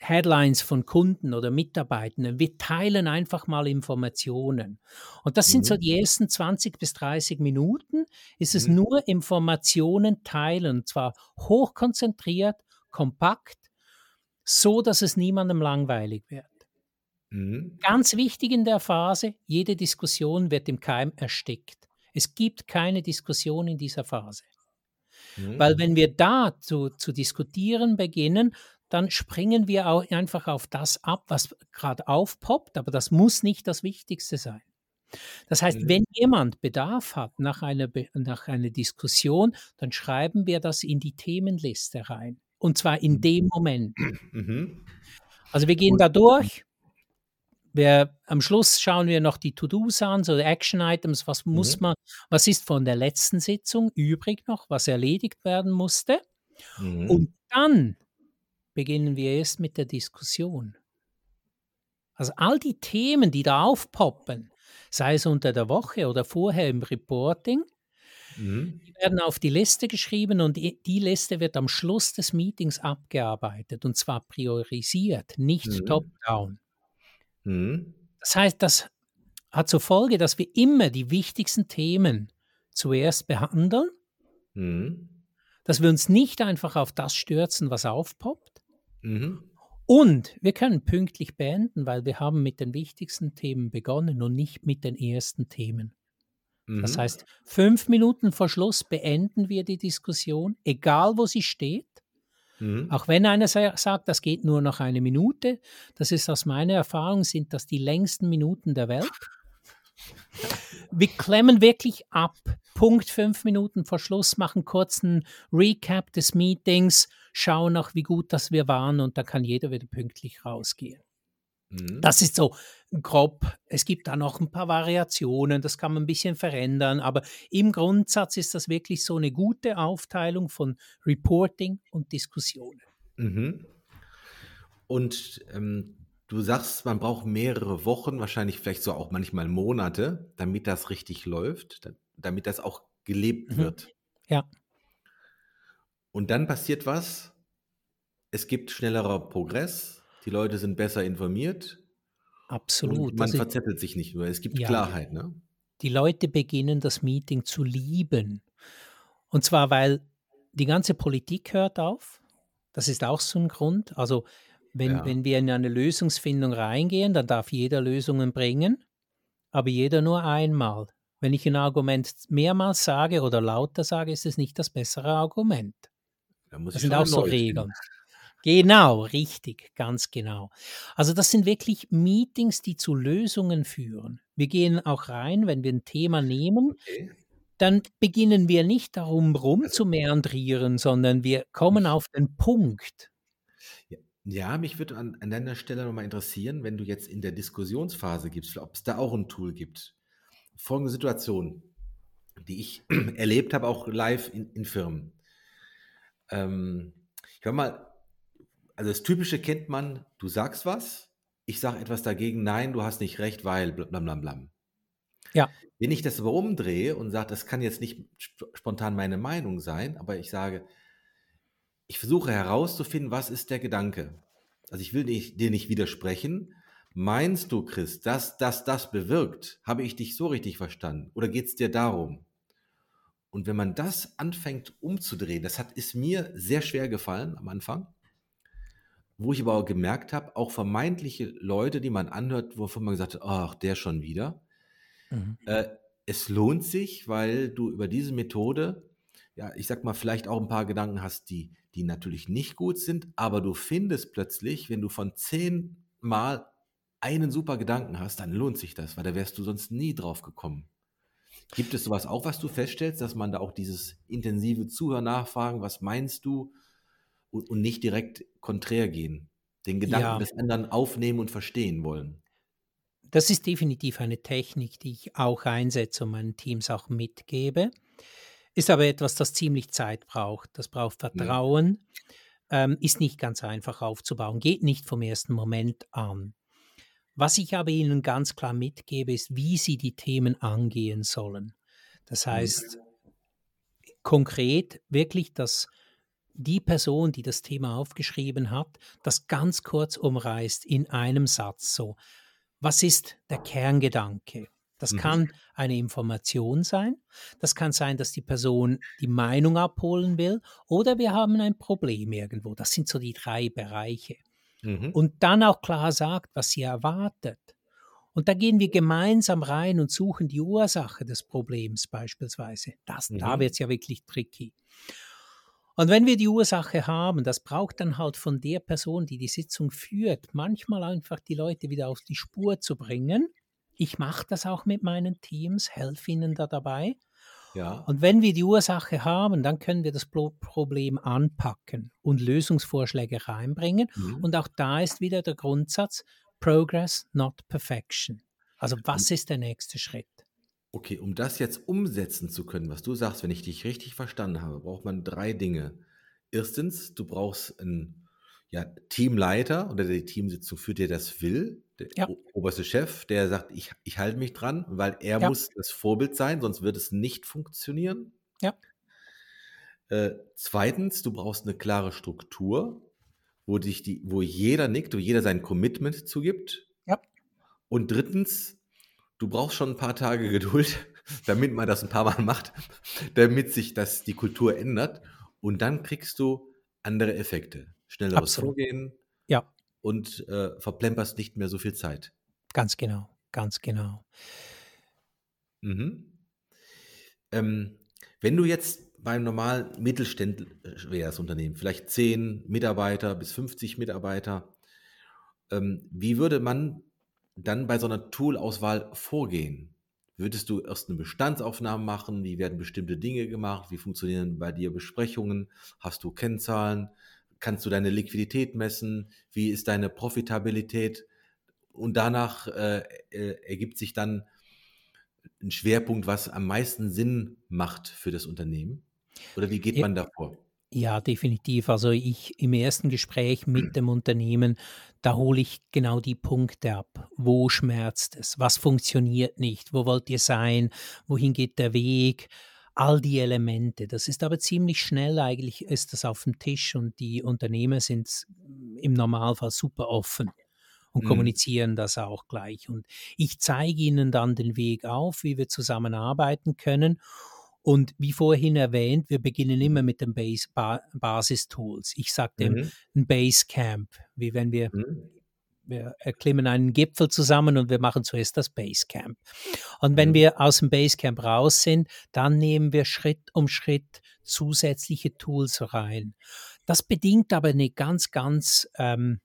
Headlines von Kunden oder Mitarbeitenden, wir teilen einfach mal Informationen. Und das sind so Mhm. die ersten 20 bis 30 Minuten, ist es Mhm. nur Informationen teilen, und zwar hochkonzentriert, kompakt, so dass es niemandem langweilig wird. Mhm. Ganz wichtig in der Phase, jede Diskussion wird im Keim erstickt. Es gibt keine Diskussion in dieser Phase. Mhm. Weil wenn wir da zu, zu diskutieren beginnen, dann springen wir auch einfach auf das ab, was gerade aufpoppt, aber das muss nicht das Wichtigste sein. Das heißt, Mhm. wenn jemand Bedarf hat nach einer, nach einer Diskussion, dann schreiben wir das in die Themenliste rein. Und zwar in Mhm. dem Moment. Mhm. Also wir gehen da durch. Wir, am Schluss schauen wir noch die To-Dos an, so Action-Items, was muss Mhm. man, was ist von der letzten Sitzung übrig noch, was erledigt werden musste. Mhm. Und dann beginnen wir erst mit der Diskussion. Also all die Themen, die da aufpoppen, sei es unter der Woche oder vorher im Reporting, Mhm. die werden auf die Liste geschrieben und die die Liste wird am Schluss des Meetings abgearbeitet und zwar priorisiert, nicht Mhm. top-down. Mhm. Das heißt, das hat zur Folge, dass wir immer die wichtigsten Themen zuerst behandeln, Mhm. dass wir uns nicht einfach auf das stürzen, was aufpoppt. Mhm. Und wir können pünktlich beenden, weil wir haben mit den wichtigsten Themen begonnen und nicht mit den ersten Themen. Das Mhm. heißt, fünf Minuten vor Schluss beenden wir die Diskussion, egal wo sie steht. Mhm. Auch wenn einer sagt, das geht nur noch eine Minute, das ist aus meiner Erfahrung, sind das die längsten Minuten der Welt. Wir klemmen wirklich ab. Punkt fünf Minuten vor Schluss, machen kurz einen Recap des Meetings, schauen noch, wie gut das wir waren und dann kann jeder wieder pünktlich rausgehen. Mhm. Das ist so grob. Es gibt da noch ein paar Variationen, das kann man ein bisschen verändern, aber im Grundsatz ist das wirklich so eine gute Aufteilung von Reporting und Diskussionen. Mhm. Und ähm, du sagst, man braucht mehrere Wochen, wahrscheinlich vielleicht so auch manchmal Monate, damit das richtig läuft, damit das auch gelebt mhm. wird. Ja. Und dann passiert was, es gibt schnellerer Progress, die Leute sind besser informiert. Absolut. Und man also, verzettelt sich nicht nur, es gibt ja, Klarheit. Ne? Die Leute beginnen das Meeting zu lieben. Und zwar, weil die ganze Politik hört auf. Das ist auch so ein Grund. Also wenn, ja. wenn wir in eine Lösungsfindung reingehen, dann darf jeder Lösungen bringen, aber jeder nur einmal. Wenn ich ein Argument mehrmals sage oder lauter sage, ist es nicht das bessere Argument. Da das sind auch so Regeln. Genau, richtig, ganz genau. Also das sind wirklich Meetings, die zu Lösungen führen. Wir gehen auch rein, wenn wir ein Thema nehmen, okay. dann beginnen wir nicht darum rum also, zu meandrieren, sondern wir kommen auf den Punkt. Ja, ja mich würde an, an deiner Stelle nochmal interessieren, wenn du jetzt in der Diskussionsphase gibst, ob es da auch ein Tool gibt. Folgende Situation, die ich erlebt habe, auch live in, in Firmen. Ähm, ich war mal also das Typische kennt man, du sagst was, ich sage etwas dagegen, nein, du hast nicht recht, weil blam blam blam. Ja. Wenn ich das aber umdrehe und sage, das kann jetzt nicht spontan meine Meinung sein, aber ich sage, ich versuche herauszufinden, was ist der Gedanke. Also ich will nicht, dir nicht widersprechen. Meinst du, Chris, dass das das bewirkt? Habe ich dich so richtig verstanden? Oder geht es dir darum? Und wenn man das anfängt umzudrehen, das hat, ist mir sehr schwer gefallen am Anfang, wo ich aber auch gemerkt habe, auch vermeintliche Leute, die man anhört, wovon man gesagt hat, ach, der schon wieder. Mhm. Äh, es lohnt sich, weil du über diese Methode, ja, ich sag mal, vielleicht auch ein paar Gedanken hast, die, die natürlich nicht gut sind, aber du findest plötzlich, wenn du von zehn Mal einen super Gedanken hast, dann lohnt sich das, weil da wärst du sonst nie drauf gekommen. Gibt es sowas auch, was du feststellst, dass man da auch dieses intensive Zuhören nachfragen, was meinst du, und, und nicht direkt konträr gehen. Den Gedanken ja. des anderen aufnehmen und verstehen wollen. Das ist definitiv eine Technik, die ich auch einsetze und meinen Teams auch mitgebe. Ist aber etwas, das ziemlich Zeit braucht. Das braucht Vertrauen. Ja. Ähm, ist nicht ganz einfach aufzubauen, geht nicht vom ersten Moment an. Was ich aber Ihnen ganz klar mitgebe, ist, wie Sie die Themen angehen sollen. Das mhm. heißt, konkret wirklich das die Person, die das Thema aufgeschrieben hat, das ganz kurz umreißt in einem Satz. So, was ist der Kerngedanke? Das mhm. kann eine Information sein, das kann sein, dass die Person die Meinung abholen will oder wir haben ein Problem irgendwo. Das sind so die drei Bereiche. Mhm. Und dann auch klar sagt, was sie erwartet. Und da gehen wir gemeinsam rein und suchen die Ursache des Problems beispielsweise. Das, mhm. Da wird es ja wirklich tricky. Und wenn wir die Ursache haben, das braucht dann halt von der Person, die die Sitzung führt, manchmal einfach die Leute wieder auf die Spur zu bringen. Ich mache das auch mit meinen Teams, helfe ihnen da dabei. Ja. Und wenn wir die Ursache haben, dann können wir das Problem anpacken und Lösungsvorschläge reinbringen. Mhm. Und auch da ist wieder der Grundsatz Progress, not Perfection. Also was ist der nächste Schritt? Okay, um das jetzt umsetzen zu können, was du sagst, wenn ich dich richtig verstanden habe, braucht man drei Dinge. Erstens, du brauchst einen ja, Teamleiter oder die Teamsitzung führt, der das will, der ja. oberste Chef, der sagt, ich, ich halte mich dran, weil er ja. muss das Vorbild sein, sonst wird es nicht funktionieren. Ja. Äh, zweitens, du brauchst eine klare Struktur, wo, dich die, wo jeder nickt, wo jeder sein Commitment zugibt. Ja. Und drittens, du brauchst schon ein paar Tage Geduld, damit man das ein paar Mal macht, damit sich das, die Kultur ändert. Und dann kriegst du andere Effekte. Schnelleres. Vorgehen. Ja. Und äh, verplemperst nicht mehr so viel Zeit. Ganz genau, ganz genau. Mhm. Ähm, wenn du jetzt beim normalen mittelständisches Unternehmen, vielleicht 10 Mitarbeiter bis 50 Mitarbeiter, ähm, wie würde man dann bei so einer Tool-Auswahl vorgehen? Würdest du erst eine Bestandsaufnahme machen? Wie werden bestimmte Dinge gemacht? Wie funktionieren bei dir Besprechungen? Hast du Kennzahlen? Kannst du deine Liquidität messen? Wie ist deine Profitabilität? Und danach äh, äh, ergibt sich dann ein Schwerpunkt, was am meisten Sinn macht für das Unternehmen? Oder wie geht man davor? Ja, definitiv. Also ich im ersten Gespräch mit dem Unternehmen, da hole ich genau die Punkte ab. Wo schmerzt es? Was funktioniert nicht? Wo wollt ihr sein? Wohin geht der Weg? All die Elemente. Das ist aber ziemlich schnell eigentlich, ist das auf dem Tisch und die Unternehmer sind im Normalfall super offen und Mhm. kommunizieren das auch gleich. Und ich zeige ihnen dann den Weg auf, wie wir zusammenarbeiten können. Und wie vorhin erwähnt, wir beginnen immer mit den Base ba Basistools. Ich sage dem Mhm. ein Basecamp, wie wenn wir Mhm. wir erklimmen einen Gipfel zusammen und wir machen zuerst das Basecamp. Und wenn Mhm. wir aus dem Basecamp raus sind, dann nehmen wir Schritt um Schritt zusätzliche Tools rein. Das bedingt aber eine ganz, ganz ähm,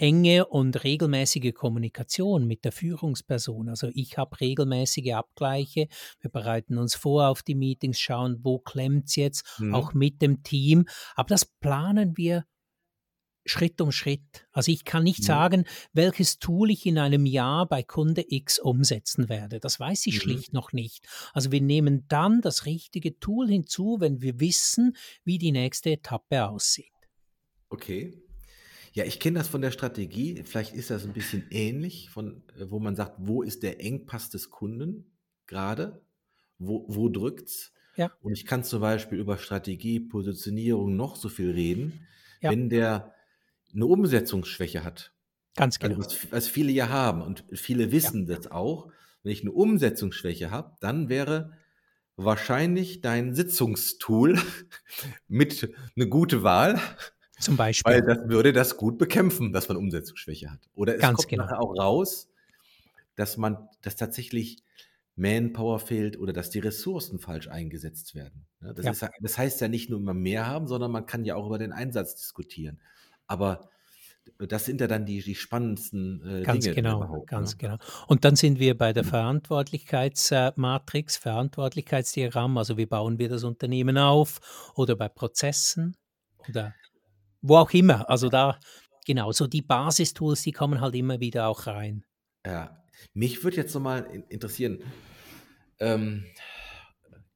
enge und regelmäßige Kommunikation mit der Führungsperson. Also ich habe regelmäßige Abgleiche. Wir bereiten uns vor auf die Meetings, schauen, wo klemmt's jetzt, Mhm. auch mit dem Team. Aber das planen wir Schritt um Schritt. Also ich kann nicht Mhm. sagen, welches Tool ich in einem Jahr bei Kunde X umsetzen werde. Das weiß ich Mhm. schlicht noch nicht. Also wir nehmen dann das richtige Tool hinzu, wenn wir wissen, wie die nächste Etappe aussieht. Okay. Ja, ich kenne das von der Strategie. Vielleicht ist das ein bisschen ähnlich, von, äh, wo man sagt, wo ist der Engpass des Kunden gerade? Wo, wo drückt's? Ja. Und ich kann zum Beispiel über Strategie, Positionierung noch so viel reden, Ja. wenn der eine Umsetzungsschwäche hat. Ganz Also genau. was, was viele ja haben und viele wissen das auch. Wenn ich eine Umsetzungsschwäche habe, dann wäre wahrscheinlich dein Sitzungstool mit eine gute Wahl, Zum Beispiel. weil das würde das gut bekämpfen, dass man Umsetzungsschwäche hat. Oder es Ganz kommt genau. nachher auch raus, dass man, dass tatsächlich Manpower fehlt oder dass die Ressourcen falsch eingesetzt werden. Das, Ja. ist, das heißt ja nicht nur immer mehr haben, sondern man kann ja auch über den Einsatz diskutieren. Aber das sind ja dann die, die spannendsten äh, Ganz Dinge genau, überhaupt. ganz ne? genau. Und dann sind wir bei der Verantwortlichkeitsmatrix, Verantwortlichkeitsdiagramm, also wie bauen wir das Unternehmen auf oder bei Prozessen oder wo auch immer. Also da, genau, so die Basistools, die kommen halt immer wieder auch rein. Ja, mich würde jetzt nochmal interessieren, ähm,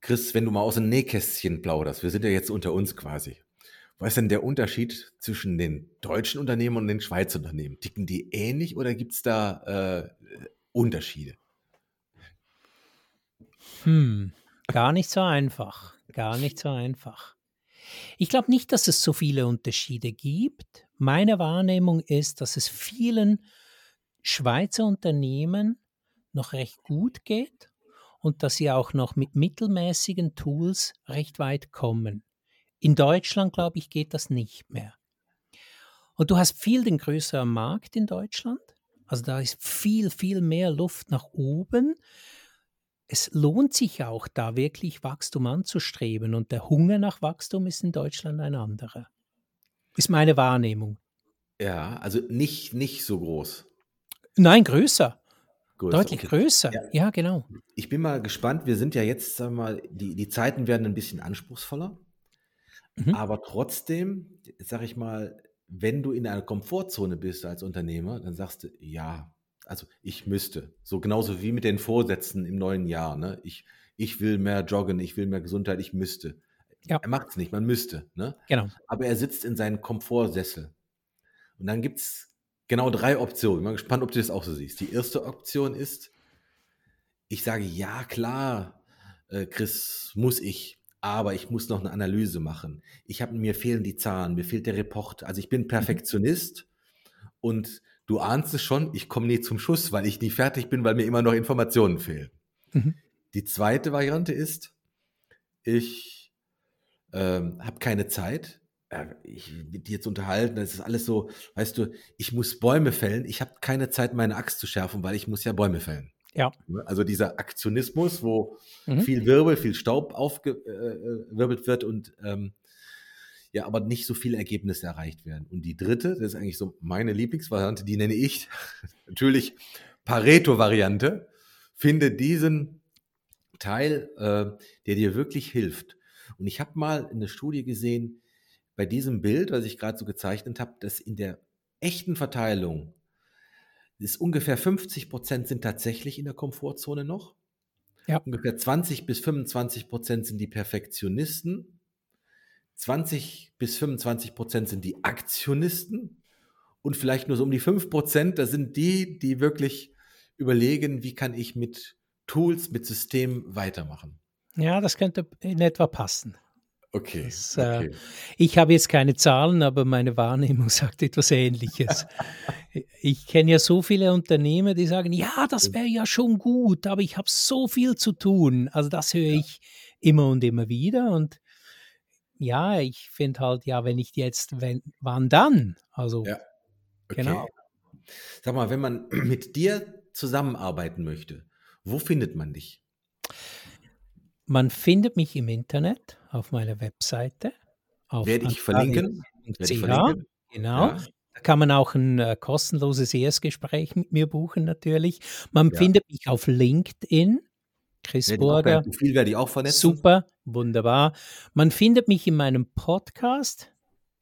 Chris, wenn du mal aus dem Nähkästchen plauderst, wir sind ja jetzt unter uns quasi. Was ist denn der Unterschied zwischen den deutschen Unternehmen und den Schweizer Unternehmen? Ticken die ähnlich oder gibt es da äh, Unterschiede? Hm, gar nicht so einfach, gar nicht so einfach. Ich glaube nicht, dass es so viele Unterschiede gibt. Meine Wahrnehmung ist, dass es vielen Schweizer Unternehmen noch recht gut geht und dass sie auch noch mit mittelmäßigen Tools recht weit kommen. In Deutschland, glaube ich, geht das nicht mehr. Und du hast viel den größeren Markt in Deutschland. Also da ist viel, viel mehr Luft nach oben. Es lohnt sich auch da wirklich Wachstum anzustreben und der Hunger nach Wachstum ist in Deutschland ein anderer. Ist meine Wahrnehmung. Ja, also nicht, nicht so groß. Nein, größer. Größer, Deutlich okay. größer. Ja. Ja, genau. Ich bin mal gespannt. Wir sind ja jetzt, sagen wir mal, die, die Zeiten werden ein bisschen anspruchsvoller. Mhm. Aber trotzdem, sag ich mal, wenn du in einer Komfortzone bist als Unternehmer, dann sagst du, ja, also ich müsste. So genauso wie mit den Vorsätzen im neuen Jahr. Ne? Ich, ich will mehr joggen, ich will mehr Gesundheit, ich müsste. Ja. Er macht es nicht, man müsste. Ne? Genau. Aber er sitzt in seinem Komfortsessel. Und dann gibt es genau drei Optionen. Ich bin mal gespannt, ob du das auch so siehst. Die erste Option ist, ich sage, ja, klar, äh, Chris, muss ich, aber ich muss noch eine Analyse machen. Ich habe mir fehlen die Zahlen, mir fehlt der Report. Also ich bin Perfektionist und du ahnst es schon, ich komme nie zum Schuss, weil ich nie fertig bin, weil mir immer noch Informationen fehlen. Mhm. Die zweite Variante ist, ich ähm, habe keine Zeit. Äh, ich mit dir zu unterhalten, das ist alles so, weißt du, ich muss Bäume fällen. Ich habe keine Zeit, meine Axt zu schärfen, weil ich muss ja Bäume fällen. Ja. Ne? Also dieser Aktionismus, wo Mhm. viel Wirbel, viel Staub aufgewirbelt wird und ähm, ja, aber nicht so viele Ergebnisse erreicht werden. Und die dritte, das ist eigentlich so meine Lieblingsvariante, die nenne ich natürlich Pareto-Variante. Finde diesen Teil, äh, der dir wirklich hilft. Und ich habe mal eine Studie gesehen, bei diesem Bild, was ich gerade so gezeichnet habe, dass in der echten Verteilung ist ungefähr 50 Prozent sind tatsächlich in der Komfortzone noch. Ja. Ungefähr 20 bis 25 Prozent sind die Perfektionisten. 20 bis 25 Prozent sind die Aktionisten. Und vielleicht nur so um die 5 Prozent, das sind die, die wirklich überlegen, wie kann ich mit Tools, mit Systemen weitermachen. Ja, das könnte in etwa passen. Okay. Das, äh, okay. Ich habe jetzt keine Zahlen, aber meine Wahrnehmung sagt etwas Ähnliches. ich kenne ja so viele Unternehmer, die sagen, ja, das wäre ja schon gut, aber ich habe so viel zu tun. Also das höre ich immer und immer wieder. Und ja, ich finde halt, ja, wenn ich jetzt, wenn, wann dann? Also Ja. Okay. genau. Sag mal, wenn man mit dir zusammenarbeiten möchte, wo findet man dich? Man findet mich im Internet auf meiner Webseite. Auf Werde ich verlinken? Werde ich verlinken? Genau. Ja. Da kann man auch ein äh, kostenloses Erstgespräch mit mir buchen, natürlich. Man Ja. findet mich auf LinkedIn. Chris Werde Burger. Profil werde ich auch vernetzen. Super, wunderbar. Man findet mich in meinem Podcast.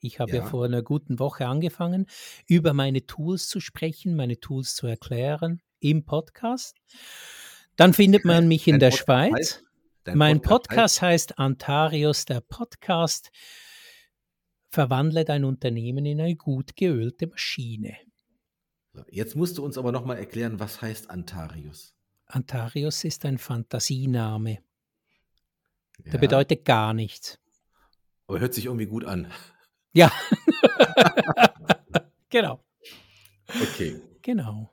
Ich habe ja. Ja. vor einer guten Woche angefangen, über meine Tools zu sprechen, meine Tools zu erklären im Podcast. Dann findet man mich in Dein der Podcast Schweiz. heißt- Mein Podcast Podcast heißt Antarius, der Podcast. Verwandle dein Unternehmen in eine gut geölte Maschine. Jetzt musst du uns aber nochmal erklären, was heißt Antarius? Antarius ist ein Fantasiename. Der Ja, bedeutet gar nichts. Aber hört sich irgendwie gut an. Ja. genau. Okay. Genau.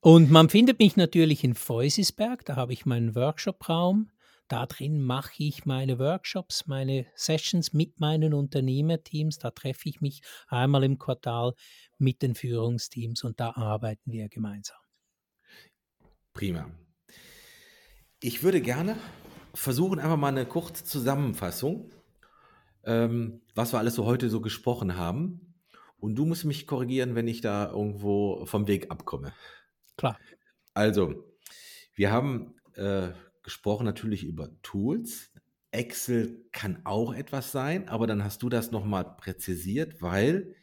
Und man findet mich natürlich in Feusisberg, da habe ich meinen Workshop-Raum. Da drin mache ich meine Workshops, meine Sessions mit meinen Unternehmerteams. Da treffe ich mich einmal im Quartal mit den Führungsteams und da arbeiten wir gemeinsam. Prima. Ich würde gerne versuchen, einfach mal eine kurze Zusammenfassung, ähm, was wir alles so heute so gesprochen haben. Und du musst mich korrigieren, wenn ich da irgendwo vom Weg abkomme. Klar. Also, wir haben äh, gesprochen natürlich über Tools. Excel kann auch etwas sein, aber dann hast du das nochmal präzisiert, weil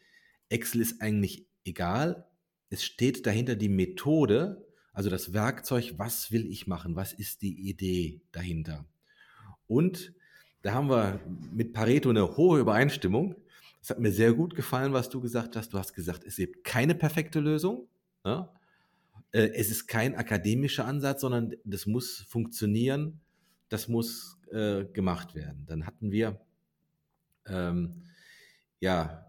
Excel ist eigentlich egal. Es steht dahinter die Methode, also das Werkzeug, was will ich machen, was ist die Idee dahinter. Und da haben wir mit Pareto eine hohe Übereinstimmung. Es hat mir sehr gut gefallen, was du gesagt hast. Du hast gesagt, es gibt keine perfekte Lösung. Ja? Äh, Es ist kein akademischer Ansatz, sondern das muss funktionieren, das muss äh, gemacht werden. Dann hatten wir ähm, ja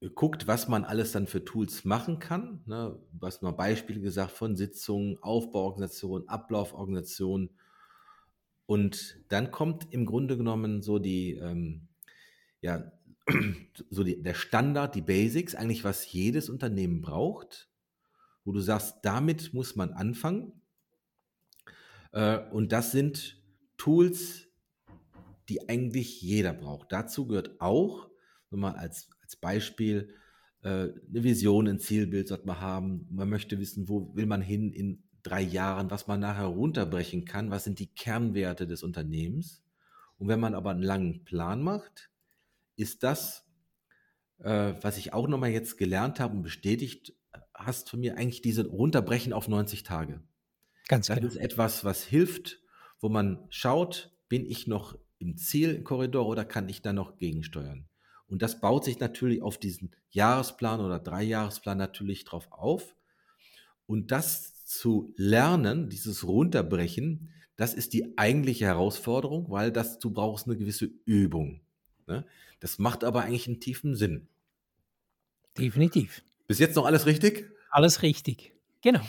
geguckt, was man alles dann für Tools machen kann. Ne? Du hast mal Beispiele gesagt von Sitzungen, Aufbauorganisation, Ablauforganisation. Und dann kommt im Grunde genommen so die, ähm, ja, so die, der Standard, die Basics, eigentlich was jedes Unternehmen braucht, wo du sagst, damit muss man anfangen. Äh, und das sind Tools, die eigentlich jeder braucht. Dazu gehört auch, nur mal als, als Beispiel, äh, eine Vision, ein Zielbild sollte man haben. Man möchte wissen, wo will man hin in drei Jahren, was man nachher runterbrechen kann, was sind die Kernwerte des Unternehmens. Und wenn man aber einen langen Plan macht, ist das, äh, was ich auch nochmal jetzt gelernt habe und bestätigt hast von mir, eigentlich diese Runterbrechen auf 90 Tage. Ganz Das genau. ist etwas, was hilft, wo man schaut, bin ich noch im Zielkorridor oder kann ich da noch gegensteuern? Und das baut sich natürlich auf diesen Jahresplan oder Dreijahresplan natürlich drauf auf. Und das zu lernen, dieses Runterbrechen, das ist die eigentliche Herausforderung, weil das, du brauchst eine gewisse Übung. Ne? Das macht aber eigentlich einen tiefen Sinn. Definitiv. Bis jetzt noch alles richtig? Alles richtig. Genau.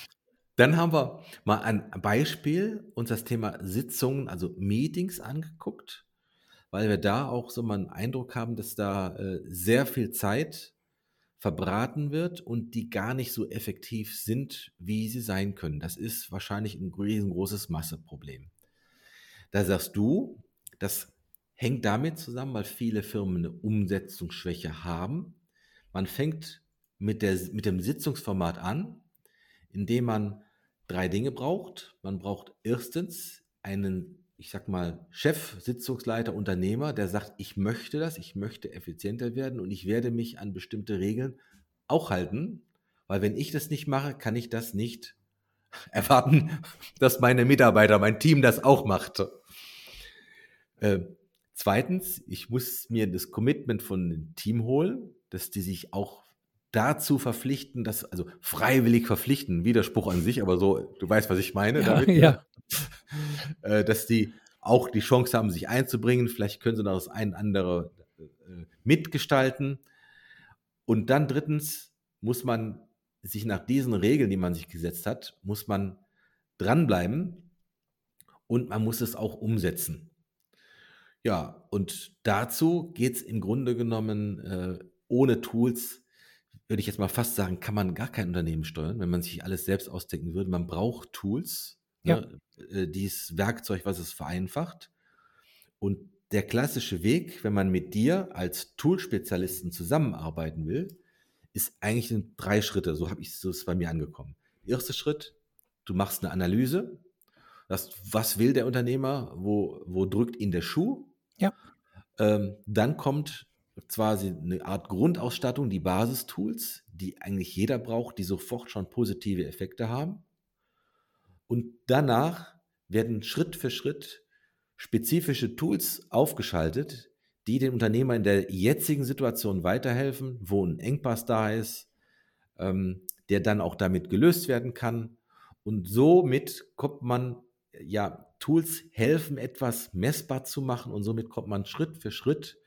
Dann haben wir mal ein Beispiel uns das Thema Sitzungen, also Meetings angeguckt, weil wir da auch so mal einen Eindruck haben, dass da äh, sehr viel Zeit verbraten wird und die gar nicht so effektiv sind, wie sie sein können. Das ist wahrscheinlich ein riesengroßes Masseproblem. Da sagst du, das hängt damit zusammen, weil viele Firmen eine Umsetzungsschwäche haben. Man fängt mit, der, mit dem Sitzungsformat an, indem man drei Dinge braucht. Man braucht erstens einen, ich sag mal, Chef, Sitzungsleiter, Unternehmer, der sagt, ich möchte das, ich möchte effizienter werden und ich werde mich an bestimmte Regeln auch halten, weil wenn ich das nicht mache, kann ich das nicht erwarten, dass meine Mitarbeiter, mein Team das auch macht. Äh, zweitens, ich muss mir das Commitment von dem Team holen, dass die sich auch dazu verpflichten, dass, also freiwillig verpflichten, Widerspruch an sich, aber so, du weißt, was ich meine Ja, damit, ja. äh, dass die auch die Chance haben, sich einzubringen. Vielleicht können sie noch das ein andere äh, mitgestalten. Und dann drittens muss man sich nach diesen Regeln, die man sich gesetzt hat, muss man dranbleiben und man muss es auch umsetzen. Ja, und dazu geht es im Grunde genommen äh, ohne Tools, würde ich jetzt mal fast sagen, kann man gar kein Unternehmen steuern, wenn man sich alles selbst ausdenken würde. Man braucht Tools, Ja. ne, dieses Werkzeug, was es vereinfacht. Und der klassische Weg, wenn man mit dir als Toolspezialisten zusammenarbeiten will, ist eigentlich in drei Schritte. So habe ich so ist es bei mir angekommen. Erster Schritt, du machst eine Analyse. Das, was will der Unternehmer? Wo, wo drückt ihn der Schuh? Ja. Ähm, dann kommt quasi eine Art Grundausstattung, die Basistools, die eigentlich jeder braucht, die sofort schon positive Effekte haben. Und danach werden Schritt für Schritt spezifische Tools aufgeschaltet, die dem Unternehmer in der jetzigen Situation weiterhelfen, wo ein Engpass da ist, ähm, der dann auch damit gelöst werden kann. Und somit kommt man, ja, Tools helfen, etwas messbar zu machen und somit kommt man Schritt für Schritt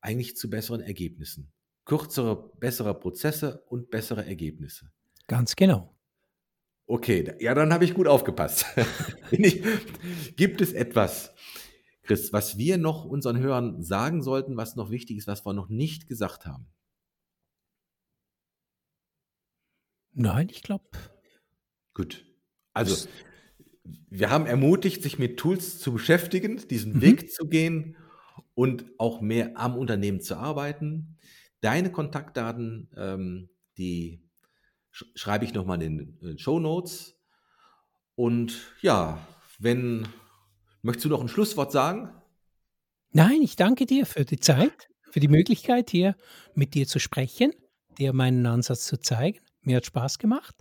eigentlich zu besseren Ergebnissen. Kürzere, bessere Prozesse und bessere Ergebnisse. Ganz genau. Okay, ja, dann habe ich gut aufgepasst. Ich, gibt es etwas, Chris, was wir noch unseren Hörern sagen sollten, was noch wichtig ist, was wir noch nicht gesagt haben? Nein, ich glaube, Gut. Also, wir haben ermutigt, sich mit Tools zu beschäftigen, diesen Mhm. Weg zu gehen und auch mehr am Unternehmen zu arbeiten. Deine Kontaktdaten, ähm, die sch schreibe ich nochmal in den Show Notes. Und ja, wenn, möchtest du noch ein Schlusswort sagen? Nein, ich danke dir für die Zeit, für die Möglichkeit, hier mit dir zu sprechen, dir meinen Ansatz zu zeigen. Mir hat Spaß gemacht.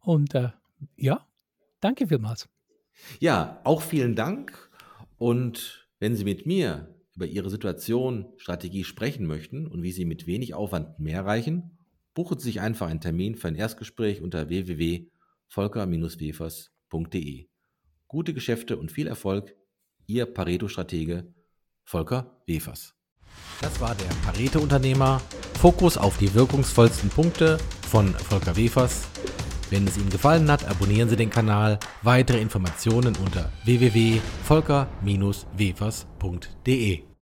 Und äh, ja, danke vielmals. Ja, auch vielen Dank. Und wenn Sie mit mir über Ihre Situation, Strategie sprechen möchten und wie Sie mit wenig Aufwand mehr erreichen, buchen Sie sich einfach einen Termin für ein Erstgespräch unter www.volker-wefers.de. Gute Geschäfte und viel Erfolg, Ihr Pareto-Stratege Volker Wefers. Das war der Pareto-Unternehmer. Fokus auf die wirkungsvollsten Punkte von Volker Wefers. Wenn es Ihnen gefallen hat, abonnieren Sie den Kanal. Weitere Informationen unter www.volker-wefers.de.